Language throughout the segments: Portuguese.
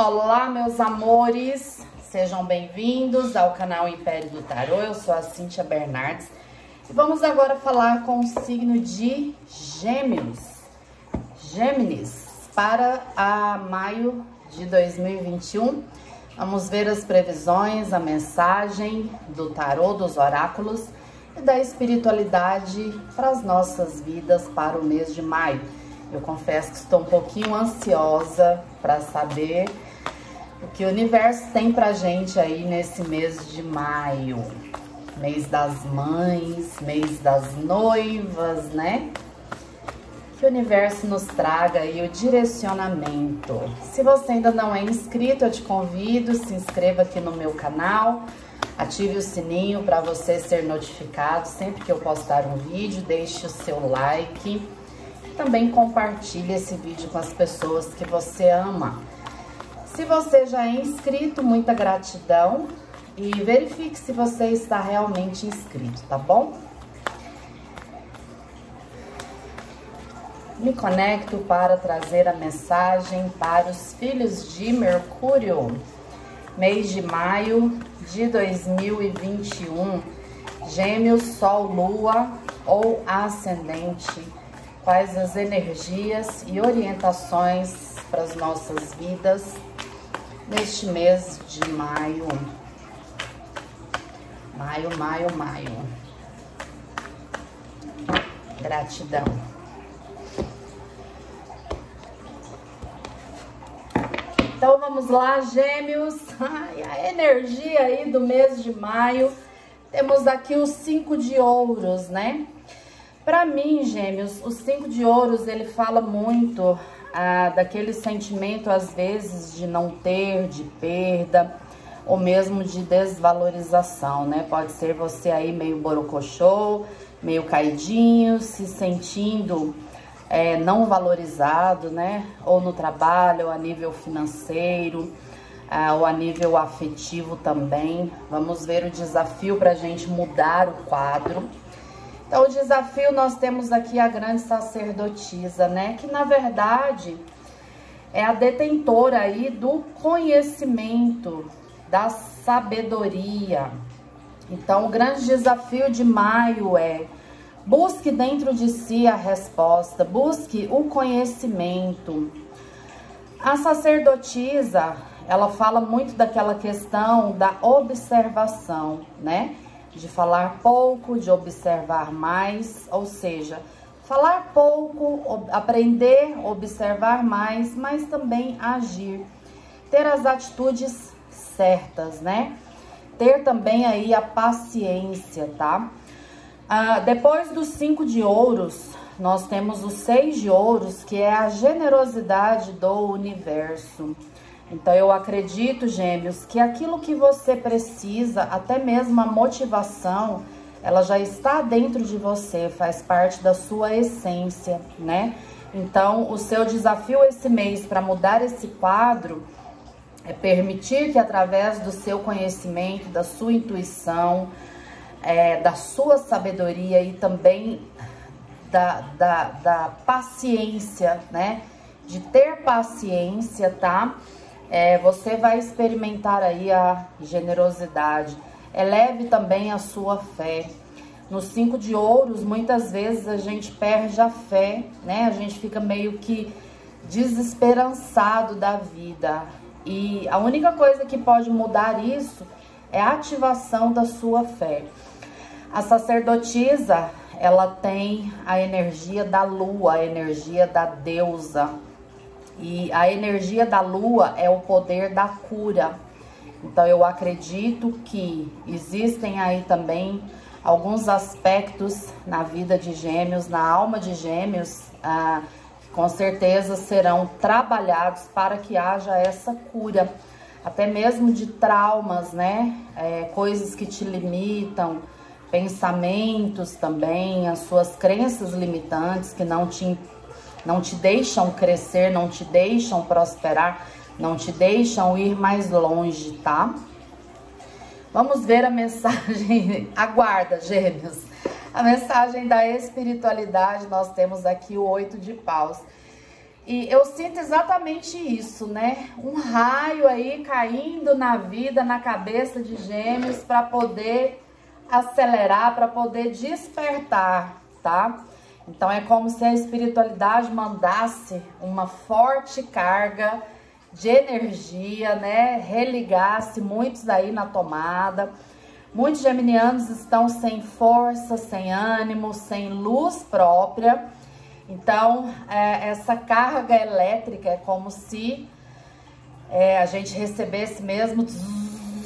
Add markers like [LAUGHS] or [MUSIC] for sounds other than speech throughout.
Olá, meus amores, sejam bem-vindos ao canal Império do Tarô. Eu sou a Cíntia Bernardes e vamos agora falar com o signo de Gêmeos, Gêmeos, para a maio de 2021. Vamos ver as previsões, a mensagem do tarô, dos oráculos e da espiritualidade para as nossas vidas para o mês de maio. Eu confesso que estou um pouquinho ansiosa para saber o que o universo tem pra gente aí nesse mês de maio. Mês das mães, mês das noivas, né? Que o universo nos traga aí o direcionamento. Se você ainda não é inscrito, eu te convido, se inscreva aqui no meu canal, ative o sininho para você ser notificado sempre que eu postar um vídeo, deixe o seu like. Também compartilhe esse vídeo com as pessoas que você ama. Se você já é inscrito, muita gratidão e verifique se você está realmente inscrito, tá bom? Me conecto para trazer a mensagem para os filhos de Mercúrio, mês de maio de 2021. Gêmeos, Sol, Lua ou Ascendente. Quais as energias e orientações para as nossas vidas neste mês de maio. Maio, maio, maio. Gratidão. Então vamos lá, gêmeos. [LAUGHS] Ai, a energia aí do mês de maio. Temos aqui os cinco de ouros, né? Para mim, gêmeos, o cinco de ouros, ele fala muito daquele sentimento, às vezes, de não ter, de perda, ou mesmo de desvalorização, né? Pode ser você aí meio borocochô, meio caidinho, se sentindo é, não valorizado, né? Ou no trabalho, ou a nível financeiro, ah, ou a nível afetivo também. Vamos ver o desafio para a gente mudar o quadro. Então, o desafio nós temos aqui a grande sacerdotisa, né? Que na verdade é a detentora aí do conhecimento, da sabedoria. Então, o grande desafio de maio é busque dentro de si a resposta, busque o conhecimento. A sacerdotisa, ela fala muito daquela questão da observação, né? De falar pouco, de observar mais, ou seja, falar pouco, aprender, observar mais, mas também agir, ter as atitudes certas, né? Ter também aí a paciência, tá? Ah, depois dos cinco de ouros, nós temos os seis de ouros, que é a generosidade do universo. Então eu acredito, gêmeos, que aquilo que você precisa, até mesmo a motivação, ela já está dentro de você, faz parte da sua essência, né? Então, o seu desafio esse mês para mudar esse quadro é permitir que através do seu conhecimento, da sua intuição, é, da sua sabedoria e também da, da, da paciência, né? De ter paciência, tá? É, você vai experimentar aí a generosidade. Eleve também a sua fé. No cinco de ouros, muitas vezes a gente perde a fé, né? A gente fica meio que desesperançado da vida. E a única coisa que pode mudar isso é a ativação da sua fé. A sacerdotisa, ela tem a energia da lua, a energia da deusa, e a energia da lua é o poder da cura. Então eu acredito que existem aí também alguns aspectos na vida de gêmeos, na alma de gêmeos, ah, que com certeza serão trabalhados para que haja essa cura. Até mesmo de traumas, né? É, coisas que te limitam, pensamentos também, as suas crenças limitantes que não te não te deixam crescer, não te deixam prosperar, não te deixam ir mais longe, tá? Vamos ver a mensagem, [LAUGHS] aguarda, gêmeos. A mensagem da espiritualidade, nós temos aqui o oito de paus. E eu sinto exatamente isso, né? Um raio aí caindo na vida, na cabeça de gêmeos para poder acelerar, para poder despertar, tá? Então é como se a espiritualidade mandasse uma forte carga de energia, né? Religasse muitos aí na tomada. Muitos geminianos estão sem força, sem ânimo, sem luz própria então, é, essa carga elétrica é como se é, a gente recebesse mesmo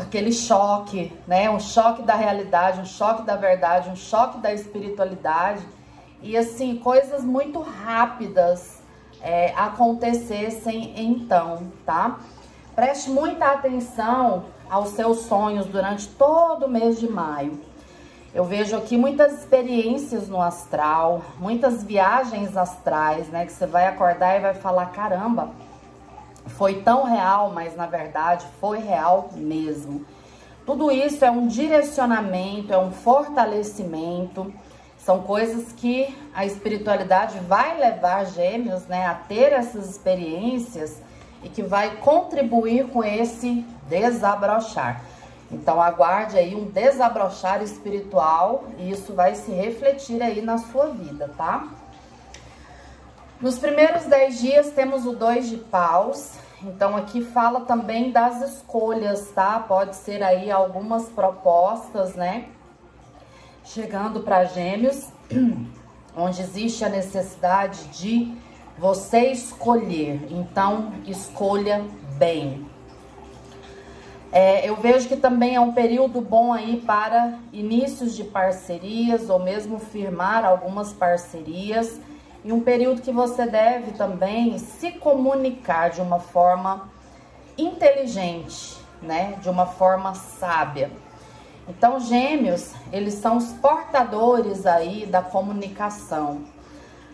aquele choque, né? Um choque da realidade, um choque da verdade, um choque da espiritualidade. E assim, coisas muito rápidas é, acontecessem então, tá? Preste muita atenção aos seus sonhos durante todo o mês de maio. Eu vejo aqui muitas experiências no astral, muitas viagens astrais, né? Que você vai acordar e vai falar: caramba, foi tão real, mas na verdade foi real mesmo. Tudo isso é um direcionamento, é um fortalecimento, são coisas que a espiritualidade vai levar gêmeos né, a ter essas experiências e que vai contribuir com esse desabrochar. Então aguarde aí um desabrochar espiritual e isso vai se refletir aí na sua vida, tá? Nos primeiros 10 dias temos o dois de paus, então aqui fala também das escolhas, tá? Pode ser aí algumas propostas, né? Chegando para gêmeos, [CLEARS THROAT] onde existe a necessidade de você escolher. Então, escolha bem. É, eu vejo que também é um período bom aí para inícios de parcerias ou mesmo firmar algumas parcerias e um período que você deve também se comunicar de uma forma inteligente, né? De uma forma sábia. Então, gêmeos, eles são os portadores aí da comunicação.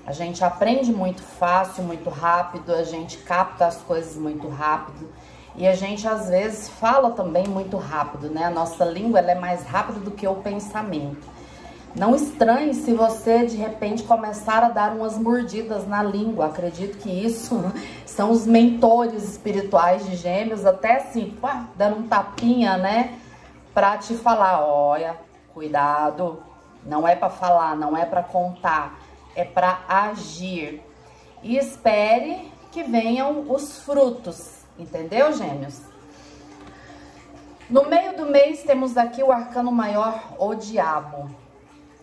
A gente aprende muito fácil, muito rápido, a gente capta as coisas muito rápido. E a gente às vezes fala também muito rápido, né? A nossa língua ela é mais rápida do que o pensamento. Não estranhe se você de repente começar a dar umas mordidas na língua. Acredito que isso [LAUGHS] são os mentores espirituais de gêmeos, até assim, dando um tapinha, né? Pra te falar: olha, cuidado, não é para falar, não é para contar, é para agir. E espere que venham os frutos Entendeu, gêmeos? No meio do mês temos aqui o arcano maior, o diabo.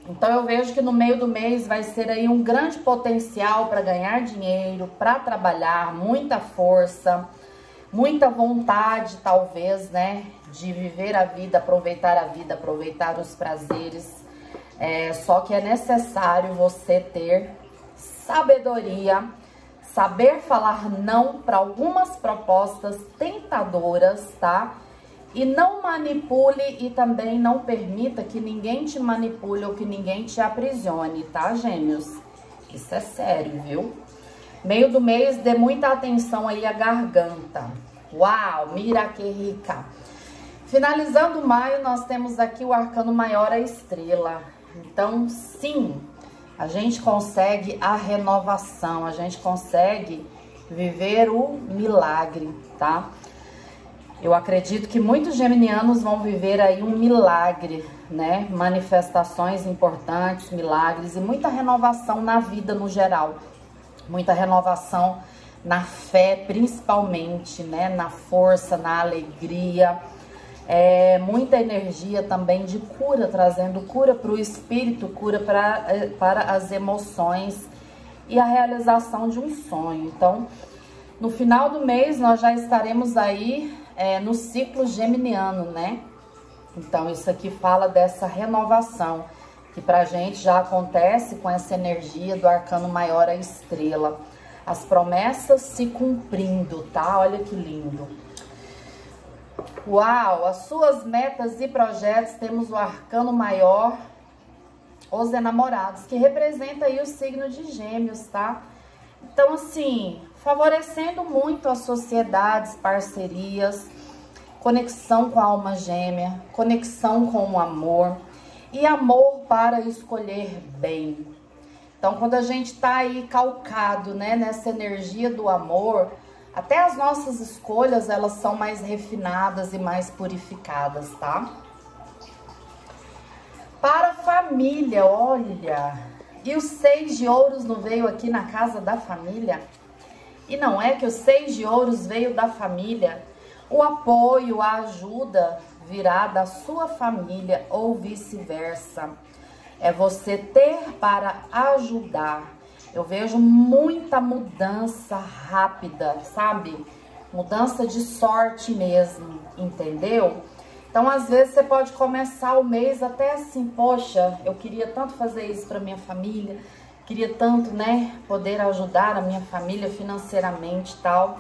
Então eu vejo que no meio do mês vai ser aí um grande potencial para ganhar dinheiro, para trabalhar, muita força, muita vontade talvez, né, de viver a vida, aproveitar a vida, aproveitar os prazeres. É, só que é necessário você ter sabedoria saber falar não para algumas propostas tentadoras, tá? E não manipule e também não permita que ninguém te manipule ou que ninguém te aprisione, tá, gêmeos? Isso é sério, viu? Meio do mês, dê muita atenção aí à garganta. Uau, mira que rica! Finalizando maio, nós temos aqui o arcano maior, a estrela. Então, sim, a gente consegue a renovação, a gente consegue viver o milagre, tá? Eu acredito que muitos geminianos vão viver aí um milagre, né? Manifestações importantes, milagres e muita renovação na vida no geral. Muita renovação na fé, principalmente, né? Na força, na alegria é, muita energia também de cura, trazendo cura para o espírito, cura pra, é, para as emoções e a realização de um sonho. Então, no final do mês, nós já estaremos aí é, no ciclo geminiano, né? Então, isso aqui fala dessa renovação, que pra gente já acontece com essa energia do arcano maior, a estrela. As promessas se cumprindo, tá? Olha que lindo. Uau, as suas metas e projetos, temos o arcano maior, os enamorados, que representa aí o signo de gêmeos, tá? Então, assim, favorecendo muito as sociedades, parcerias, conexão com a alma gêmea, conexão com o amor e amor para escolher bem. Então, quando a gente tá aí calcado, né, nessa energia do amor, até as nossas escolhas, elas são mais refinadas e mais purificadas, tá? Para a família, olha, e o seis de ouros não veio aqui na casa da família? E não é que o seis de ouros veio da família? O apoio, a ajuda virá da sua família ou vice-versa. É você ter para ajudar. Eu vejo muita mudança rápida, sabe? Mudança de sorte mesmo, entendeu? Então, às vezes, você pode começar o mês até assim, poxa, eu queria tanto fazer isso para minha família, queria tanto, né, poder ajudar a minha família financeiramente e tal.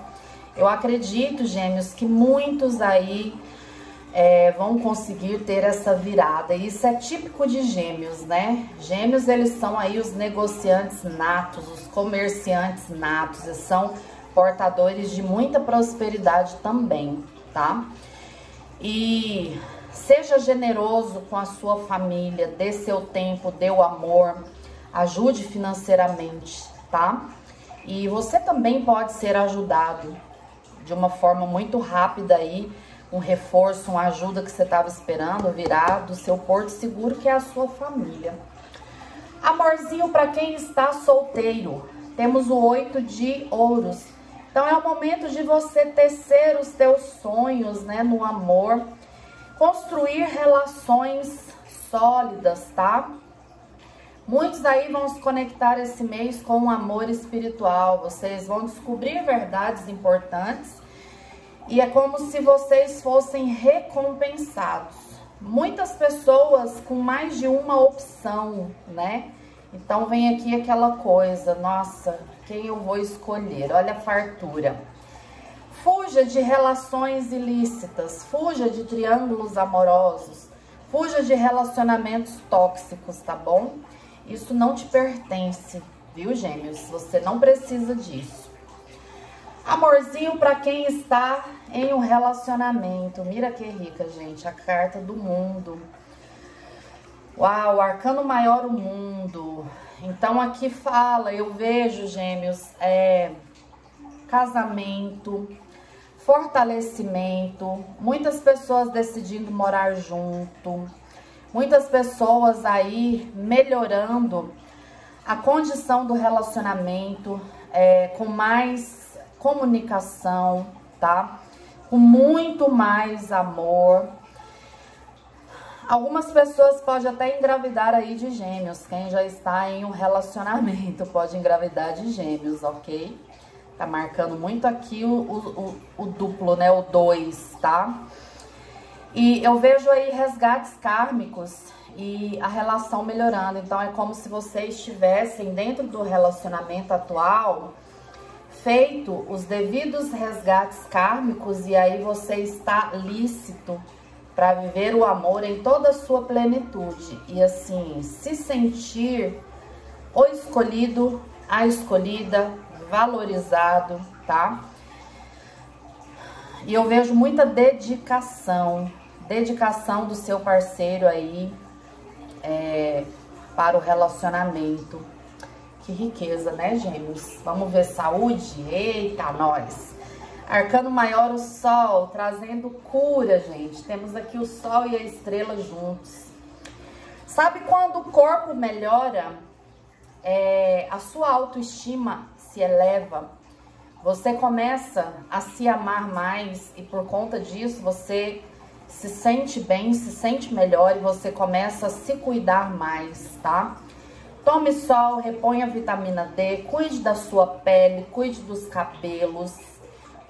Eu acredito, gêmeos, que muitos aí é, vão conseguir ter essa virada. Isso é típico de gêmeos, né? Gêmeos, eles são aí os negociantes natos, os comerciantes natos, eles são portadores de muita prosperidade também, tá? E seja generoso com a sua família, dê seu tempo, dê o amor, ajude financeiramente, tá? E você também pode ser ajudado de uma forma muito rápida aí, um reforço, uma ajuda que você estava esperando virar do seu porto seguro, que é a sua família. Amorzinho para quem está solteiro. Temos o oito de ouros. Então é o momento de você tecer os teus sonhos, né, no amor, construir relações sólidas, tá? Muitos aí vão se conectar esse mês com o amor espiritual. Vocês vão descobrir verdades importantes e é como se vocês fossem recompensados. Muitas pessoas com mais de uma opção, né? Então vem aqui aquela coisa, nossa, quem eu vou escolher? Olha a fartura. Fuja de relações ilícitas, fuja de triângulos amorosos, fuja de relacionamentos tóxicos, tá bom? Isso não te pertence, viu, gêmeos? Você não precisa disso. Amorzinho para quem está em um relacionamento. Mira que rica, gente, a carta do mundo. Uau, arcano maior o mundo. Então aqui fala, eu vejo, gêmeos, é, casamento, fortalecimento, muitas pessoas decidindo morar junto, muitas pessoas aí melhorando a condição do relacionamento, é, com mais comunicação, tá? Com muito mais amor, Algumas pessoas podem até engravidar aí de gêmeos. Quem já está em um relacionamento pode engravidar de gêmeos, ok? Tá marcando muito aqui o, o, o, duplo, né? O 2, tá? E eu vejo aí resgates kármicos e a relação melhorando. Então é como se vocês estivessem dentro do relacionamento atual feito os devidos resgates kármicos e aí você está lícito para viver o amor em toda a sua plenitude e assim se sentir o escolhido, a escolhida, valorizado, tá? E eu vejo muita dedicação, dedicação do seu parceiro aí é, para o relacionamento. Que riqueza, né, gêmeos? Vamos ver saúde? Eita, nós! Arcano maior, o sol, trazendo cura, gente. Temos aqui o sol e a estrela juntos. Sabe quando o corpo melhora, é, a sua autoestima se eleva, você começa a se amar mais e por conta disso você se sente bem, se sente melhor e você começa a se cuidar mais, tá? Tome sol, reponha vitamina D, cuide da sua pele, cuide dos cabelos,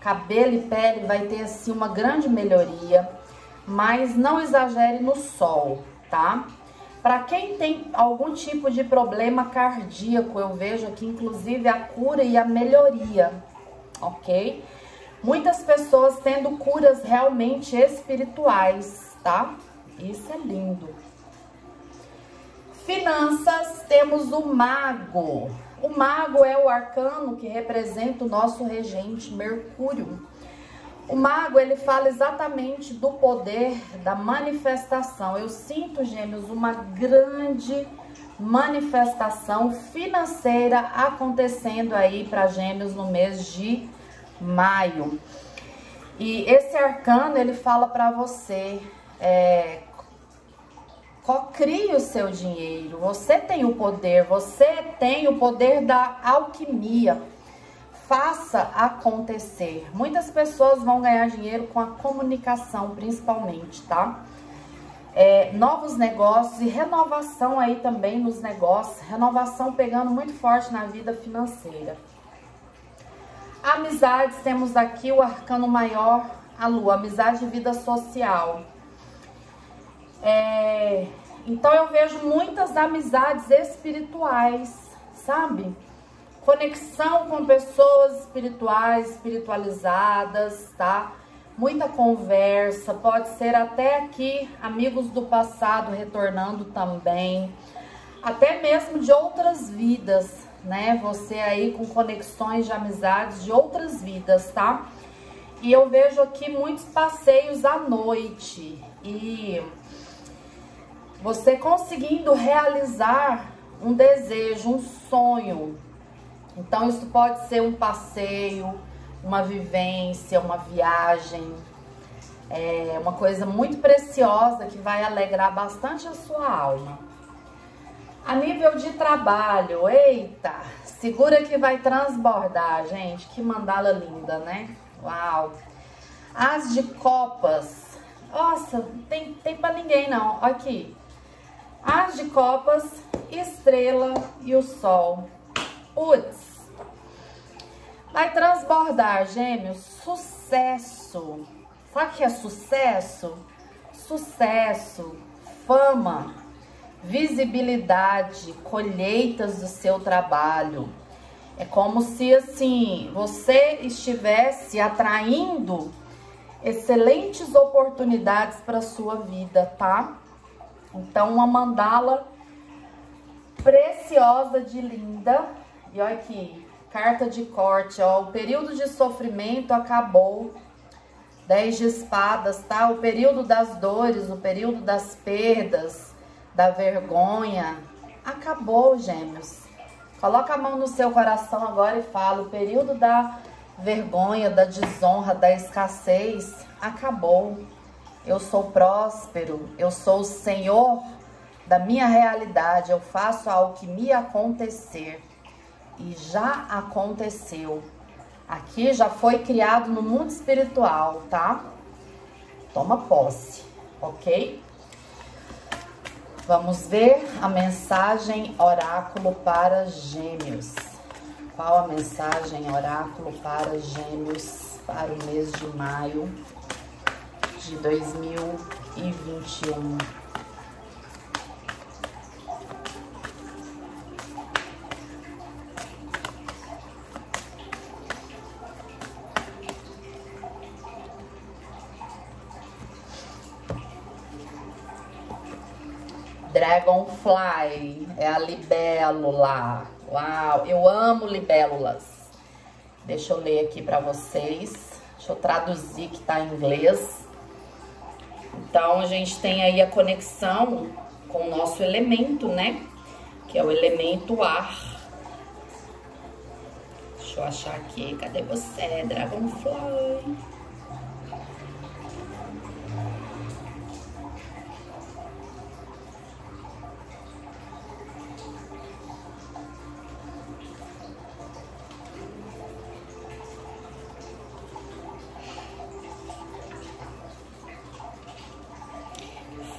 cabelo e pele vai ter assim uma grande melhoria, mas não exagere no sol, tá? Para quem tem algum tipo de problema cardíaco, eu vejo aqui inclusive a cura e a melhoria, ok? Muitas pessoas tendo curas realmente espirituais, tá? Isso é lindo. Finanças, temos o mago. O mago é o arcano que representa o nosso regente Mercúrio. O mago, ele fala exatamente do poder da manifestação. Eu sinto, gêmeos, uma grande manifestação financeira acontecendo aí para Gêmeos no mês de maio. E esse arcano ele fala para você é, crie o seu dinheiro. Você tem o poder, você tem o poder da alquimia. Faça acontecer. Muitas pessoas vão ganhar dinheiro com a comunicação, principalmente, tá? É, novos negócios e renovação aí também nos negócios, renovação pegando muito forte na vida financeira. Amizades, temos aqui o arcano maior, a lua, amizade e vida social. É, então eu vejo muitas amizades espirituais, sabe? Conexão com pessoas espirituais, espiritualizadas, tá? Muita conversa, pode ser até aqui amigos do passado retornando também, até mesmo de outras vidas, né? Você aí com conexões de amizades de outras vidas, tá? E eu vejo aqui muitos passeios à noite e você conseguindo realizar um desejo, um sonho. Então, isso pode ser um passeio, uma vivência, uma viagem, é uma coisa muito preciosa que vai alegrar bastante a sua alma. A nível de trabalho, eita, segura que vai transbordar, gente. Que mandala linda, né? Uau! As de copas. Nossa, tem, tem pra ninguém não. Aqui. As de copas, estrela e o sol. Putz. Vai transbordar, gêmeos, sucesso. Sabe o que é sucesso? Sucesso, fama, visibilidade, colheitas do seu trabalho. É como se assim você estivesse atraindo excelentes oportunidades para sua vida, tá? Então, uma mandala preciosa de linda. E olha aqui, carta de corte, ó. O período de sofrimento acabou. Dez de espadas, tá? O período das dores, o período das perdas, da vergonha. Acabou, gêmeos. Coloca a mão no seu coração agora e fala. O período da vergonha, da desonra, da escassez acabou. Eu sou próspero, eu sou o senhor da minha realidade, eu faço a alquimia acontecer. E já aconteceu. Aqui já foi criado no mundo espiritual, tá? Toma posse, ok? Vamos ver a mensagem oráculo para gêmeos. Qual a mensagem oráculo para gêmeos para o mês de maio? De 2021. Dragonfly, é a libélula. Uau, eu amo libélulas. Deixa eu ler aqui para vocês. Deixa eu traduzir que tá em inglês. Então, a gente tem aí a conexão com o nosso elemento, né? Que é o elemento ar. Deixa eu achar aqui. Cadê você, Dragonfly?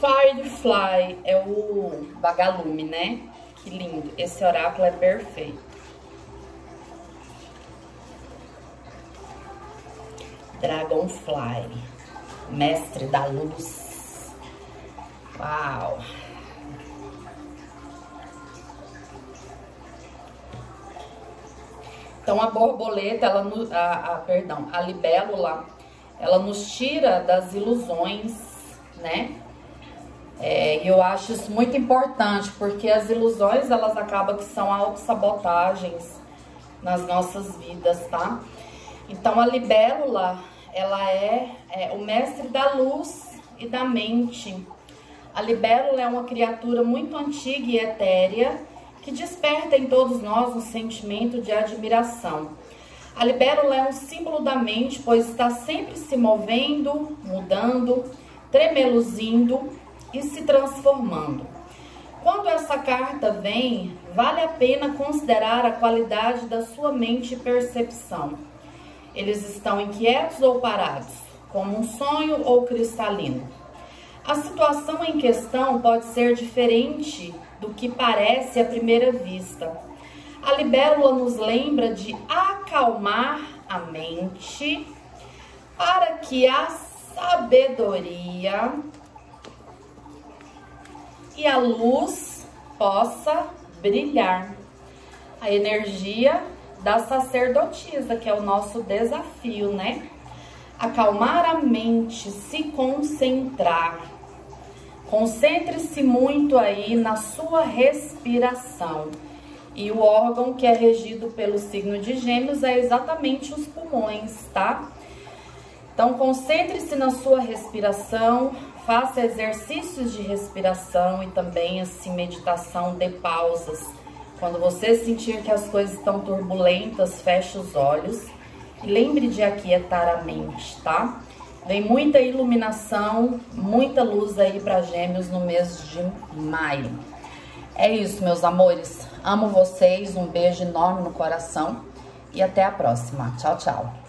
Firefly é o vagalume, né? Que lindo. Esse oráculo é perfeito. Dragonfly, mestre da luz. Uau! Então a borboleta, ela, a, a, perdão, a libélula, ela nos tira das ilusões, né? É, eu acho isso muito importante, porque as ilusões, elas acabam que são autossabotagens nas nossas vidas, tá? Então, a libélula, ela é, é o mestre da luz e da mente. A libélula é uma criatura muito antiga e etérea que desperta em todos nós um sentimento de admiração. A libélula é um símbolo da mente, pois está sempre se movendo, mudando, tremeluzindo e se transformando. Quando essa carta vem, vale a pena considerar a qualidade da sua mente e percepção. Eles estão inquietos ou parados, como um sonho ou cristalino. A situação em questão pode ser diferente do que parece à primeira vista. A libélula nos lembra de acalmar a mente para que a sabedoria e a luz possa brilhar. A energia da sacerdotisa, que é o nosso desafio, né? Acalmar a mente, se concentrar. Concentre-se muito aí na sua respiração. E o órgão que é regido pelo signo de Gêmeos é exatamente os pulmões, tá? Então, concentre-se na sua respiração, faça exercícios de respiração e também assim meditação de pausas. Quando você sentir que as coisas estão turbulentas, feche os olhos e lembre de aquietar a mente, tá? Vem muita iluminação, muita luz aí para Gêmeos no mês de maio. É isso, meus amores. Amo vocês, um beijo enorme no coração e até a próxima. Tchau, tchau.